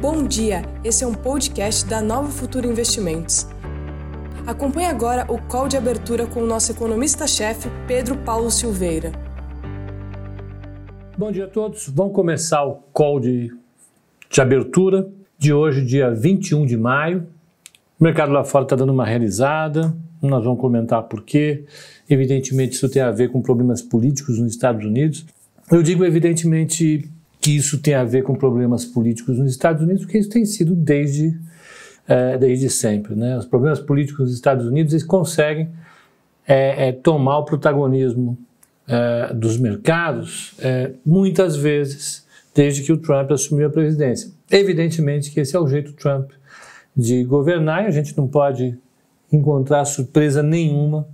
Bom dia, esse é um podcast da Nova Futura Investimentos. Acompanhe agora o call de abertura com o nosso economista-chefe, Pedro Paulo Silveira. Bom dia a todos. Vamos começar o call de, de abertura de hoje, dia 21 de maio. O mercado lá fora está dando uma realizada, nós vamos comentar por quê. Evidentemente, isso tem a ver com problemas políticos nos Estados Unidos. Eu digo, evidentemente, que isso tem a ver com problemas políticos nos Estados Unidos, porque isso tem sido desde, é, desde sempre. Né? Os problemas políticos nos Estados Unidos eles conseguem é, é, tomar o protagonismo dos mercados muitas vezes desde que o Trump assumiu a presidência. Evidentemente que esse é o jeito Trump de governar e a gente não pode encontrar surpresa nenhuma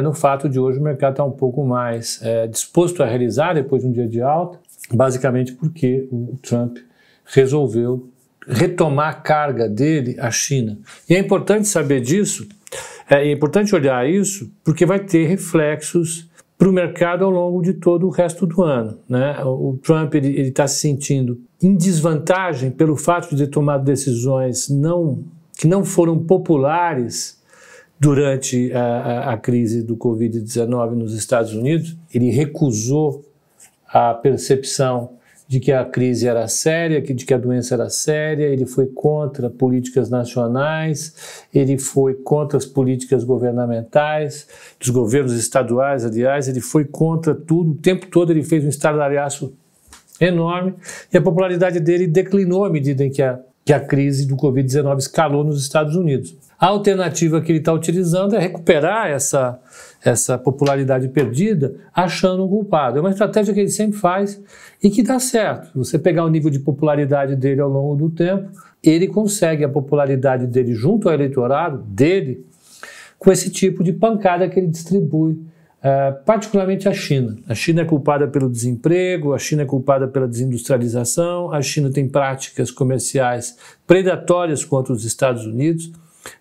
no fato de hoje o mercado estar tá um pouco mais disposto a realizar depois de um dia de alta, basicamente porque o Trump resolveu retomar a carga dele à China. E é importante saber disso, é, é importante olhar isso, porque vai ter reflexos para o mercado ao longo de todo o resto do ano. Né? O Trump ele está se sentindo em desvantagem pelo fato de ter tomado decisões não, que não foram populares durante a, a, a crise do Covid-19 nos Estados Unidos. Ele recusou a percepção de que a crise era séria, de que a doença era séria, ele foi contra políticas nacionais, ele foi contra as políticas governamentais, dos governos estaduais, aliás, ele foi contra tudo, o tempo todo ele fez um estardalhaço enorme e a popularidade dele declinou à medida em que a, que a crise do Covid-19 escalou nos Estados Unidos. A alternativa que ele está utilizando é recuperar essa, essa popularidade perdida achando um culpado. É uma estratégia que ele sempre faz e que dá certo. Você pegar o nível de popularidade dele ao longo do tempo, ele consegue a popularidade dele junto ao eleitorado dele com esse tipo de pancada que ele distribui Uh, particularmente a China. A China é culpada pelo desemprego, a China é culpada pela desindustrialização, a China tem práticas comerciais predatórias contra os Estados Unidos.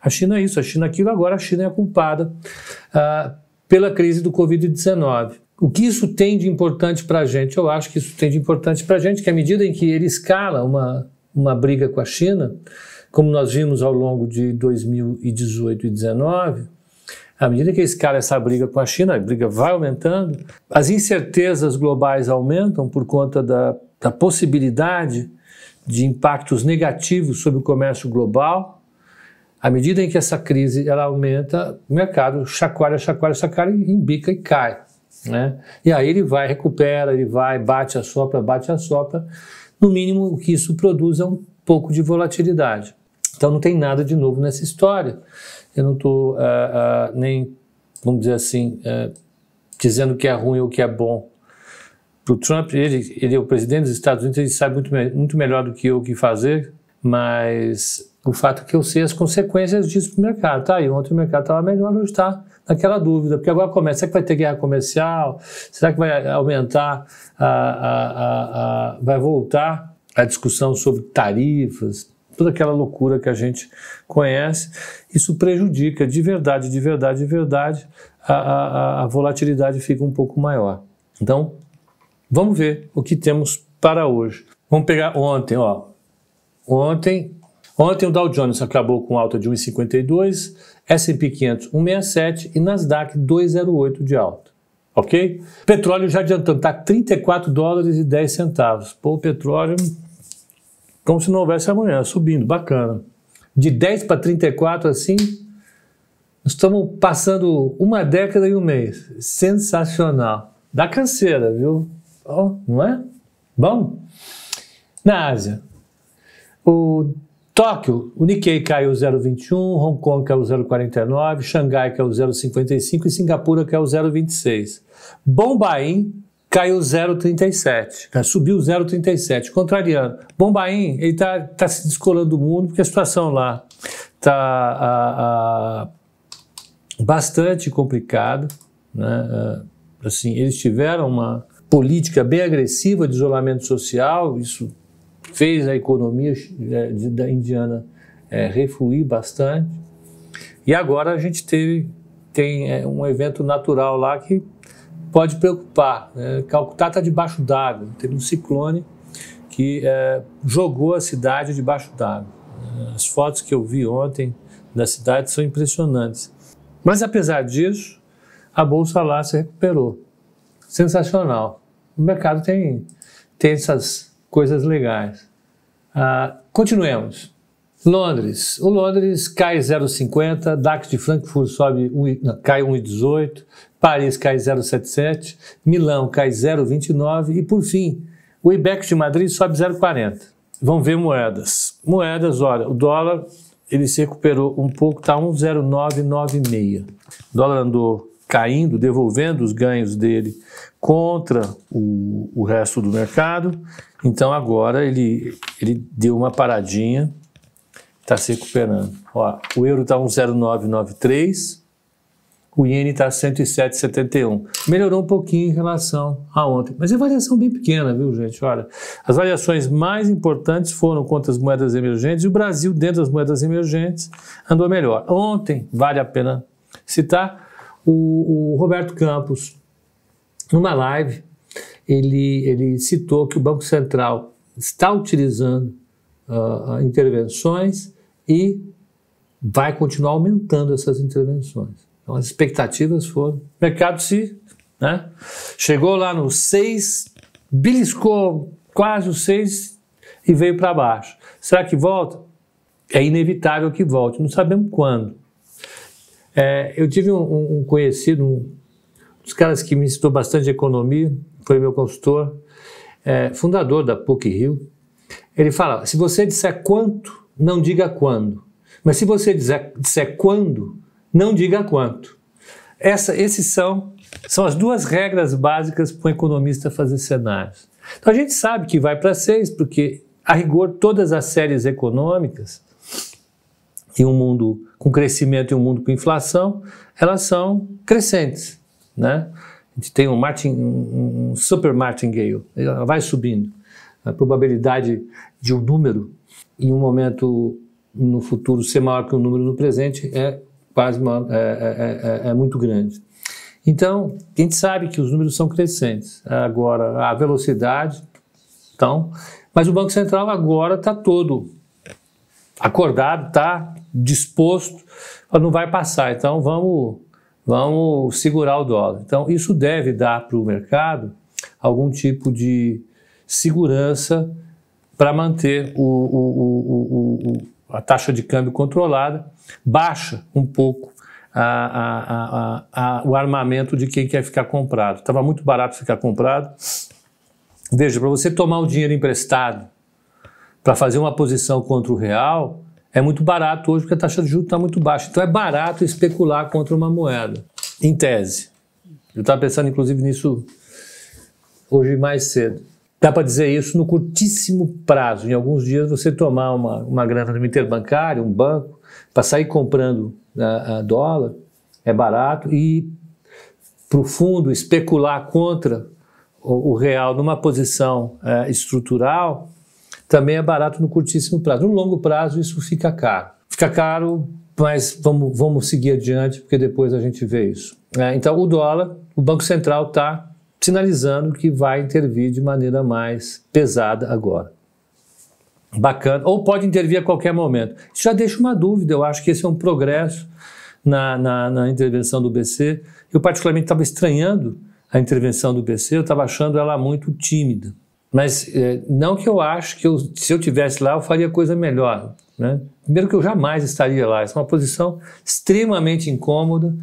A China é isso, a China é aquilo, agora a China é a culpada uh, pela crise do Covid-19. O que isso tem de importante para a gente? Eu acho que isso tem de importante para a gente que à medida em que ele escala uma, uma briga com a China, como nós vimos ao longo de 2018 e 2019, à medida que escala essa briga com a China, a briga vai aumentando, as incertezas globais aumentam por conta da, da possibilidade de impactos negativos sobre o comércio global, à medida em que essa crise ela aumenta, o mercado chacoalha, chacoalha, chacoalha, embica e cai. Né? E aí ele vai, recupera, ele vai, bate a sopra, bate a sopra. No mínimo, o que isso produz é um pouco de volatilidade. Então não tem nada de novo nessa história. Eu não estou uh, uh, nem, vamos dizer assim, uh, dizendo que é ruim ou que é bom. Para o Trump, ele, ele é o presidente dos Estados Unidos, ele sabe muito, muito melhor do que eu o que fazer, mas o fato é que eu sei as consequências disso para o mercado. Tá, e ontem o mercado estava melhor, hoje está naquela dúvida, porque agora começa, será que vai ter guerra comercial? Será que vai aumentar, a, a, a, vai voltar a discussão sobre tarifas, toda aquela loucura que a gente conhece? Isso prejudica de verdade, de verdade, de verdade, a, a volatilidade fica um pouco maior. Então, vamos ver o que temos para hoje. Vamos pegar ontem, ó. Ontem Ontem o Dow Jones acabou com alta de 1,52, S&P 500 1,67 e Nasdaq 2,08 de alta. Ok? Petróleo já adiantando, está 34 dólares e 10 centavos. Pô, o petróleo como se não houvesse amanhã, subindo, bacana. De 10 para 34 assim, estamos passando uma década e um mês. Sensacional. Dá canseira, viu? Oh, não é? Bom, na Ásia, o Tóquio, o Nikkei caiu 0,21, Hong Kong caiu 0,49, Xangai caiu 0,55 e Singapura caiu 0,26. Bombaim caiu 0,37, né, subiu 0,37, contrariando. Bombaim, ele está tá se descolando do mundo porque a situação lá está bastante complicada. Né? Assim, eles tiveram uma política bem agressiva de isolamento social, isso fez a economia é, da indiana é, refluir bastante. E agora a gente teve, tem é, um evento natural lá que pode preocupar. Né? Calcutá está debaixo d'água, teve um ciclone que é, jogou a cidade debaixo d'água. As fotos que eu vi ontem da cidade são impressionantes. Mas apesar disso, a bolsa lá se recuperou. Sensacional. O mercado tem, tem essas coisas legais. Ah, continuemos. Londres. O Londres cai 0,50, DAX de Frankfurt sobe um, não, cai 1,18, Paris cai 0,77, Milão cai 0,29 e por fim, o IBEX de Madrid sobe 0,40. Vamos ver moedas. Moedas, olha, o dólar ele se recuperou um pouco, está 1,0996. O dólar andou caindo, devolvendo os ganhos dele contra o, o resto do mercado. Então agora ele, ele deu uma paradinha está se recuperando. Ó, o euro está 1,0993, o iene está 107,71. Melhorou um pouquinho em relação a ontem, mas é variação bem pequena, viu, gente? Olha, as variações mais importantes foram contra as moedas emergentes e o Brasil, dentro das moedas emergentes, andou melhor. Ontem, vale a pena citar, o, o Roberto Campos, numa live, ele, ele citou que o Banco Central está utilizando uh, intervenções e vai continuar aumentando essas intervenções. Então, as expectativas foram. O mercado se. Né, chegou lá no 6, beliscou quase o 6 e veio para baixo. Será que volta? É inevitável que volte, não sabemos quando. É, eu tive um, um conhecido, um dos caras que me ensinou bastante economia, foi meu consultor, é, fundador da PUC Rio. Ele fala: se você disser quanto, não diga quando. Mas se você disser, disser quando, não diga quanto. Essa, esses são, são as duas regras básicas para um economista fazer cenários. Então a gente sabe que vai para seis, porque, a rigor, todas as séries econômicas, em um mundo com crescimento e um mundo com inflação, elas são crescentes. Né? A gente tem um, martin, um, super martingale, ela vai subindo. A probabilidade de um número em um momento no futuro ser maior que um número no presente é quase uma, é, é, é, é, muito grande. Então, a gente sabe que os números são crescentes. Agora, a velocidade, então, mas o Banco Central agora está todo acordado, está disposto, não vai passar. Então, vamos, vamos segurar o dólar. Então, isso deve dar para o mercado algum tipo de segurança para manter o, o, o, a taxa de câmbio controlada, baixa um pouco a, a, a, o armamento de quem quer ficar comprado. Estava muito barato ficar comprado. Veja, para você tomar o dinheiro emprestado para fazer uma posição contra o real, é muito barato hoje porque a taxa de juros está muito baixa. Então é barato especular contra uma moeda, em tese. Eu estava pensando inclusive nisso hoje mais cedo. Dá para dizer isso no curtíssimo prazo. Em alguns dias você tomar uma, uma grana no interbancário, um banco, para sair comprando a, a dólar, é barato, e para o fundo especular contra o, o real numa posição é, estrutural, também é barato no curtíssimo prazo. No longo prazo isso fica caro. Fica caro, mas vamos, vamos seguir adiante, porque depois a gente vê isso. É, então o dólar, o Banco Central está sinalizando que vai intervir de maneira mais pesada agora. Bacana. Ou pode intervir a qualquer momento. Isso já deixa uma dúvida, eu acho que esse é um progresso na, na, na intervenção do BC. Eu, particularmente, estava estranhando a intervenção do BC, eu estava achando ela muito tímida. Mas é, não que eu acho que eu, se eu tivesse lá eu faria coisa melhor. Né? Primeiro que eu jamais estaria lá. Essa é uma posição extremamente incômoda.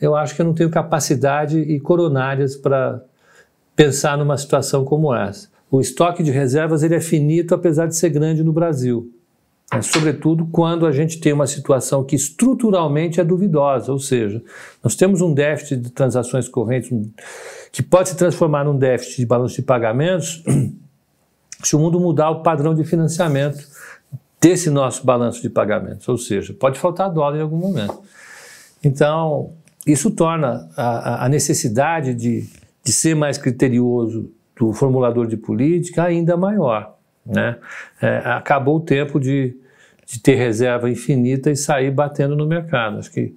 Eu acho que eu não tenho capacidade e coronárias para pensar numa situação como essa. O estoque de reservas ele é finito, apesar de ser grande no Brasil. É, sobretudo quando a gente tem uma situação que estruturalmente é duvidosa, ou seja, nós temos um déficit de transações correntes que pode se transformar num déficit de balanço de pagamentos se o mundo mudar o padrão de financiamento desse nosso balanço de pagamentos, ou seja, pode faltar dólar em algum momento. Então, isso torna a, a necessidade de de ser mais criterioso do formulador de política ainda maior. Né? É, acabou o tempo de, de ter reserva infinita e sair batendo no mercado. Acho que,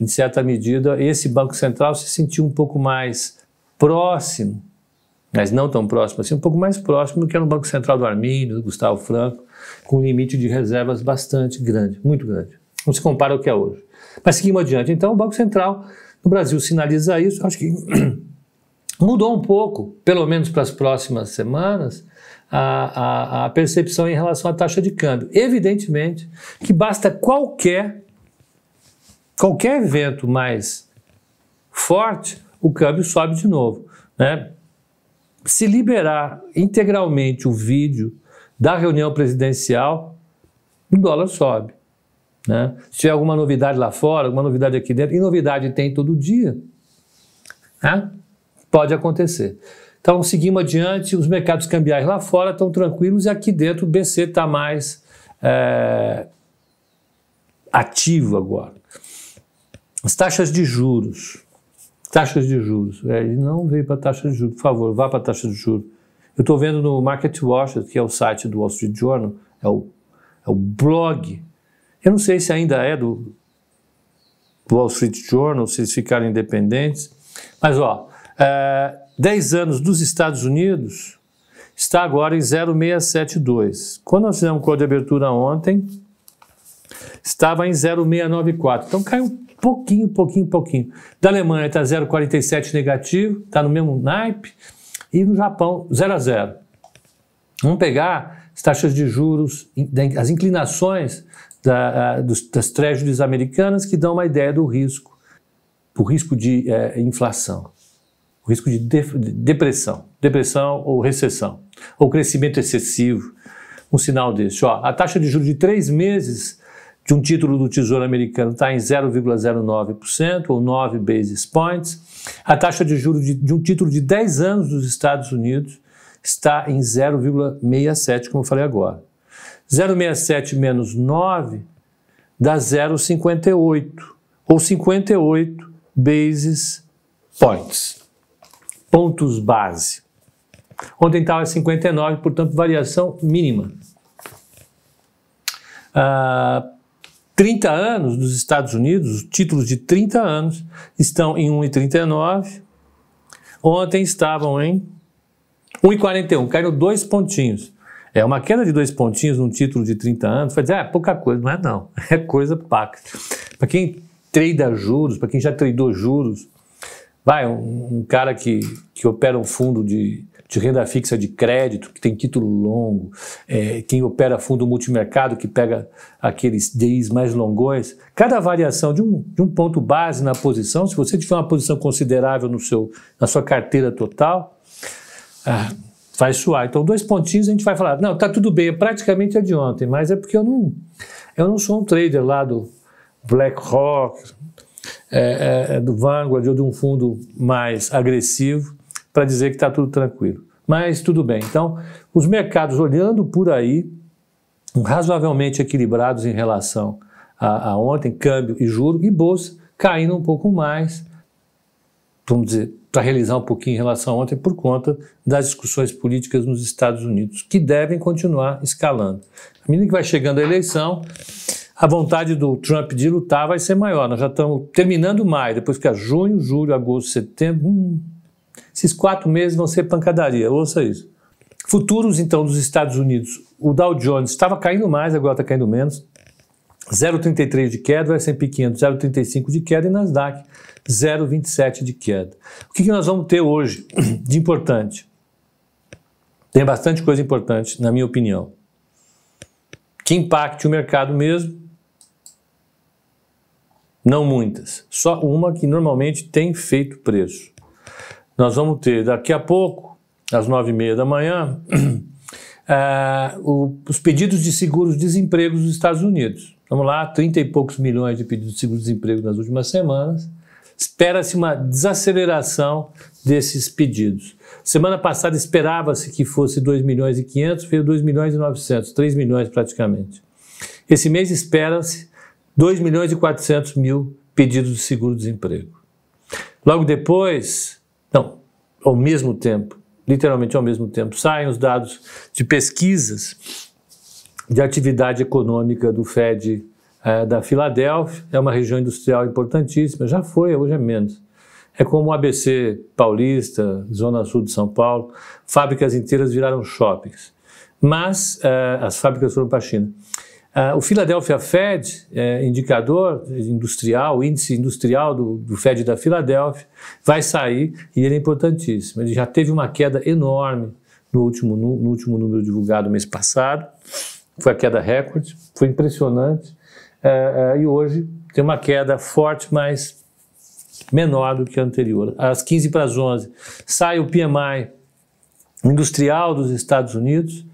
em certa medida, esse Banco Central se sentiu um pouco mais próximo mas não tão próximo assim, um pouco mais próximo do que no Banco Central do Armínio, do Gustavo Franco, com um limite de reservas bastante grande, muito grande. Não se compara ao que é hoje. Mas seguimos adiante. Então, o Banco Central no Brasil sinaliza isso. Acho que mudou um pouco, pelo menos para as próximas semanas, a, a, a, percepção em relação à taxa de câmbio. Evidentemente que basta qualquer, qualquer evento mais forte, o câmbio sobe de novo. Né? Se liberar integralmente o vídeo da reunião presidencial, o dólar sobe. Né? Se tiver alguma novidade lá fora, alguma novidade aqui dentro, e novidade tem todo dia, né? pode acontecer. Então, seguimos adiante, os mercados cambiais lá fora estão tranquilos e aqui dentro o BC está mais é, ativo agora. As taxas de juros. Taxas de juros. É, ele não veio para taxa de juros. Por favor, vá para taxa de juros. Eu estou vendo no Market Watch, que é o site do Wall Street Journal, é o, é o blog eu não sei se ainda é do Wall Street Journal, se eles ficaram independentes, mas ó, é, 10 anos dos Estados Unidos está agora em 0,672. Quando nós fizemos o código de abertura ontem, estava em 0,694. Então caiu um pouquinho, pouquinho, pouquinho. Da Alemanha está 0,47 negativo, está no mesmo naipe. E no Japão, 0 a 0. Vamos pegar as taxas de juros, as inclinações da, das treasuries americanas que dão uma ideia do risco, o risco de é, inflação, o risco de, de, de depressão, depressão ou recessão, ou crescimento excessivo, um sinal desse. Ó, a taxa de juros de três meses de um título do Tesouro Americano está em 0,09%, ou 9 basis points. A taxa de juros de, de, um título de 10 anos dos Estados Unidos está em 0,67, como eu falei agora. 0,67 menos 9 dá 0,58, ou 58 basis points, pontos base. Ontem estava 59, portanto, variação mínima. Ah, 30 anos dos Estados Unidos, os títulos de 30 anos, estão em 1,39. Ontem estavam em 1,41, caíram dois pontinhos. É uma queda de dois pontinhos num título de 30 anos, vai dizer, ah, é pouca coisa. Não é não, é coisa paca. Para quem trada juros, para quem já tradou juros, vai, um, um, cara que, que opera um fundo de, de renda fixa de crédito, que tem título longo, é, quem opera fundo multimercado, que pega aqueles DIs mais longões, cada variação de um, de um ponto base na posição, se você tiver uma posição considerável no seu, na sua carteira total, ah, vai suar. Então, dois pontinhos a gente vai falar, não, tá tudo bem, é praticamente é de ontem, mas é porque eu não, eu não sou um trader lá do BlackRock, é, é, é do Vanguard ou de um fundo mais agressivo para dizer que está tudo tranquilo. Mas tudo bem. Então, os mercados olhando por aí, razoavelmente equilibrados em relação a, a ontem, câmbio e juro, e bolsa caindo um pouco mais, vamos dizer, para realizar um pouquinho em relação a ontem por conta das discussões políticas nos Estados Unidos, que devem continuar escalando. À medida que vai chegando a eleição, a vontade do Trump de lutar vai ser maior. Nós já estamos terminando maio, depois fica junho, julho, agosto, setembro. Hum, esses quatro meses vão ser pancadaria, ouça isso. Futuros, então, dos Estados Unidos. O Dow Jones estava caindo mais, agora está caindo menos. 0,33 de queda, o S&P 500 0,35 de queda e Nasdaq 0,27 de queda. O que, que nós vamos ter hoje de importante? Tem bastante coisa importante, na minha opinião. Que impacte o mercado mesmo? Não muitas. Só uma que normalmente tem feito preço. Nós vamos ter daqui a pouco, às nove e meia da manhã, uh, o, os pedidos de seguros-desemprego dos Estados Unidos. Vamos lá, 30 e poucos milhões de pedidos de seguro-desemprego nas últimas semanas. Espera-se uma desaceleração desses pedidos. Semana passada esperava-se que fosse 2 milhões e 500, veio 2 milhões e 900, 3 milhões praticamente. Esse mês espera-se 2 milhões e 400 mil pedidos de seguro-desemprego. Logo depois, não, ao mesmo tempo, literalmente ao mesmo tempo, saem os dados de pesquisas de atividade econômica do Fed é, da Filadélfia, é uma região industrial importantíssima, já foi, hoje é menos. É como o ABC Paulista, Zona Sul de São Paulo, fábricas inteiras viraram shoppings. Mas uh, as fábricas foram para a China. Uh, o Philadelphia Fed, é, indicador industrial, índice industrial do, do Fed da Filadélfia, vai sair e ele é importantíssimo. Ele já teve uma queda enorme no último, no, no último número divulgado mês passado, foi a queda recorde, foi impressionante, uh, uh, e hoje tem uma queda forte, mas menor do que a anterior. Às 15 para as 11 sai o PMI industrial dos Estados Unidos,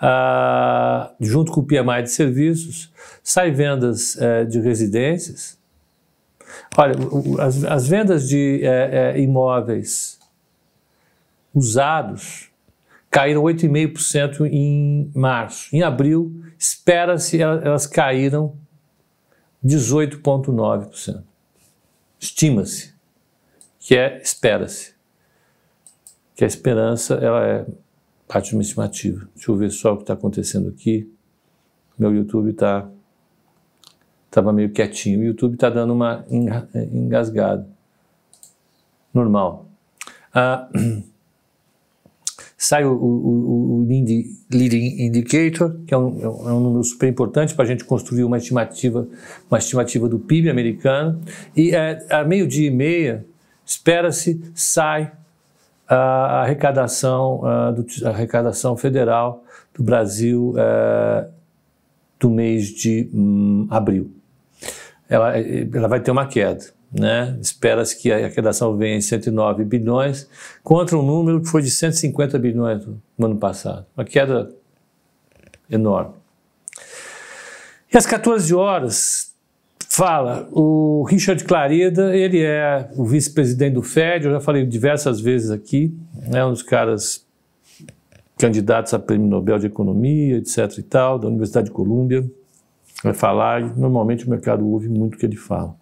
ah, junto com o PMI de serviços, sai vendas eh, de residências. Olha, as, as vendas de eh, eh, imóveis usados caíram 8,5% em março. Em abril, espera-se elas caíram 18,9%. Estima-se que é espera-se. Que a esperança ela é parte de uma estimativa. Deixa eu ver só o que está acontecendo aqui. Meu YouTube está estava meio quietinho. O YouTube está dando uma engasgada. Normal. Ah, sai o, o, o Indicator, que é um, é um número super importante para a gente construir uma estimativa, uma estimativa do PIB americano. E é, a meio-dia e meia, espera-se, sai a arrecadação, a, do, a arrecadação federal do Brasil é, do mês de hum, abril. Ela, ela vai ter uma queda. Né? Espera-se que a arrecadação venha em 109 bilhões, contra um número que foi de 150 bilhões no ano passado. Uma queda enorme. E às 14 horas, Fala, o Richard Clarida, ele é o vice-presidente do FED, eu já falei diversas vezes aqui, é um dos caras candidatos a prêmio Nobel de Economia, etc e tal, da Universidade de Colômbia, vai falar normalmente o mercado ouve muito o que ele fala.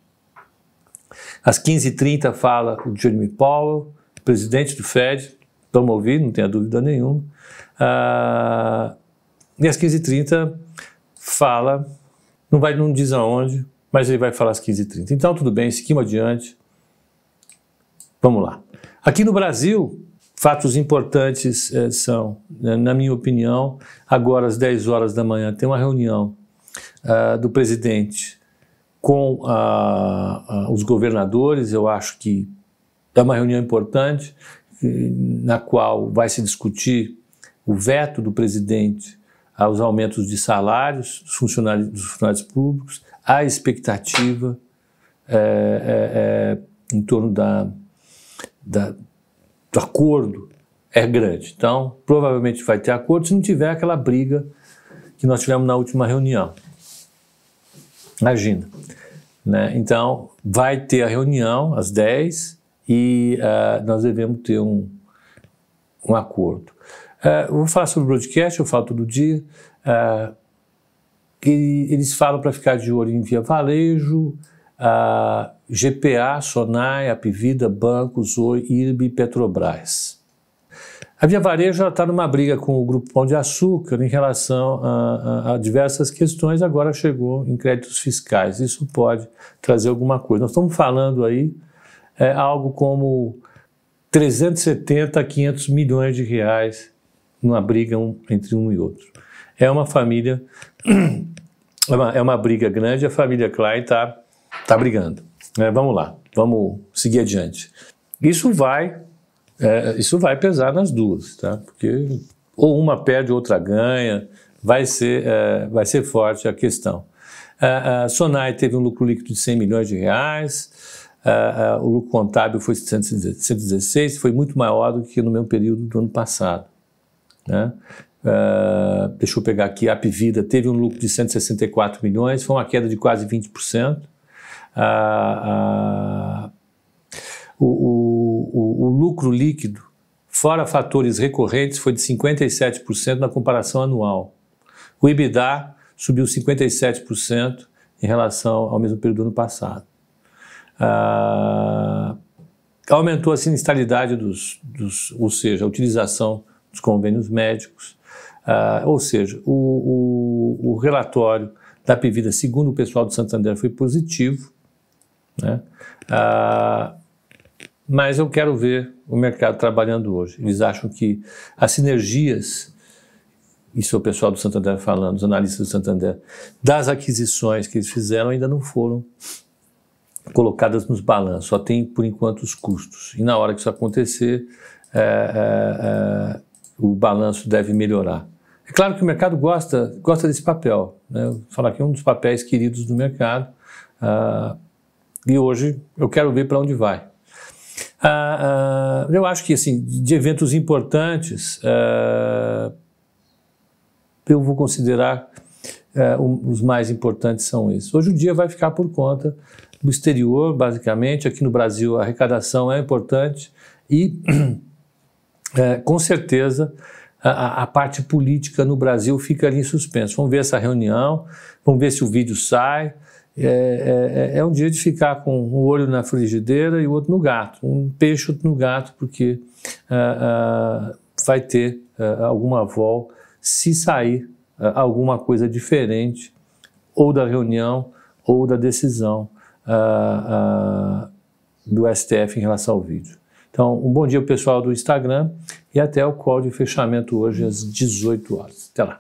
Às 15h30 fala o Jeremy Powell, presidente do FED, vamos ouvir, não tenha dúvida nenhuma. Ah, e às 15h30 fala, não vai, não diz aonde, mas ele vai falar às 15h30. Então, tudo bem, seguimos adiante. Vamos lá. Aqui no Brasil, fatos importantes eh, são, né, na minha opinião, agora às 10 horas da manhã tem uma reunião uh, do presidente com uh, uh, os governadores. Eu acho que é uma reunião importante, na qual vai se discutir o veto do presidente aos aumentos de salários dos funcionários, dos funcionários públicos, a expectativa é, é, é, em torno da, da, do acordo é grande. Então, provavelmente vai ter acordo se não tiver aquela briga que nós tivemos na última reunião. Imagina. Né? Então, vai ter a reunião às 10 e uh, nós devemos ter um, um acordo. Uh, vou falar sobre o broadcast, eu falo todo dia. Uh, e eles falam para ficar de olho em Via Varejo, uh, GPA, Sonai, Apivida, Bancos, Oi, IRB e Petrobras. A Via Varejo está numa briga com o Grupo Pão de Açúcar em relação a, a, a, diversas questões, agora chegou em créditos fiscais. Isso pode trazer alguma coisa. Nós estamos falando aí é, algo como 370 a 500 milhões de reais numa briga um, entre um e outro. É uma família, é uma, é uma briga grande, a família Klein está tá brigando. É, vamos lá, vamos seguir adiante. Isso vai, é, isso vai pesar nas duas, tá? Porque ou uma perde, outra ganha, vai ser, é, vai ser forte a questão. A, Sonai teve um lucro líquido de 100 milhões de reais, o lucro contábil foi 116, foi muito maior do que no mesmo período do ano passado. Né? Uh, deixa eu pegar aqui, a Apivida teve um lucro de 164 milhões, foi uma queda de quase 20%. Uh, uh, o, o, o, lucro líquido, fora fatores recorrentes, foi de 57% na comparação anual. O EBITDA subiu 57% em relação ao mesmo período do ano passado. Ah, aumentou a sinistralidade dos, dos, ou seja, a utilização dos convênios médicos, uh, ou seja, o, o, o, relatório da Pivida, segundo o pessoal do Santander, foi positivo, né? Uh, mas eu quero ver o mercado trabalhando hoje. Eles acham que as sinergias, isso é o pessoal do Santander falando, os analistas do Santander, das aquisições que eles fizeram ainda não foram colocadas nos balanços, só tem por enquanto os custos. E na hora que isso acontecer, é, é, é, o balanço deve melhorar. É claro que o mercado gosta, gosta desse papel. Né? Vou falar que é um dos papéis queridos do mercado. Uh, e hoje eu quero ver para onde vai. Uh, uh, eu acho que assim, de eventos importantes, eu vou considerar um, os mais importantes são esses. Hoje o dia vai ficar por conta do exterior, basicamente. Aqui no Brasil a arrecadação é importante e, com certeza, a, a, parte política no Brasil fica ali em suspenso. Vamos ver essa reunião, vamos ver se o vídeo sai. É, é, é um dia de ficar com um olho na frigideira e o outro no gato, um peixe outro no gato, porque uh, uh, vai ter alguma vol se sair alguma coisa diferente ou da reunião ou da decisão do STF em relação ao vídeo. Então, um bom dia pessoal do Instagram e até o call de fechamento hoje às 18 horas. Até lá.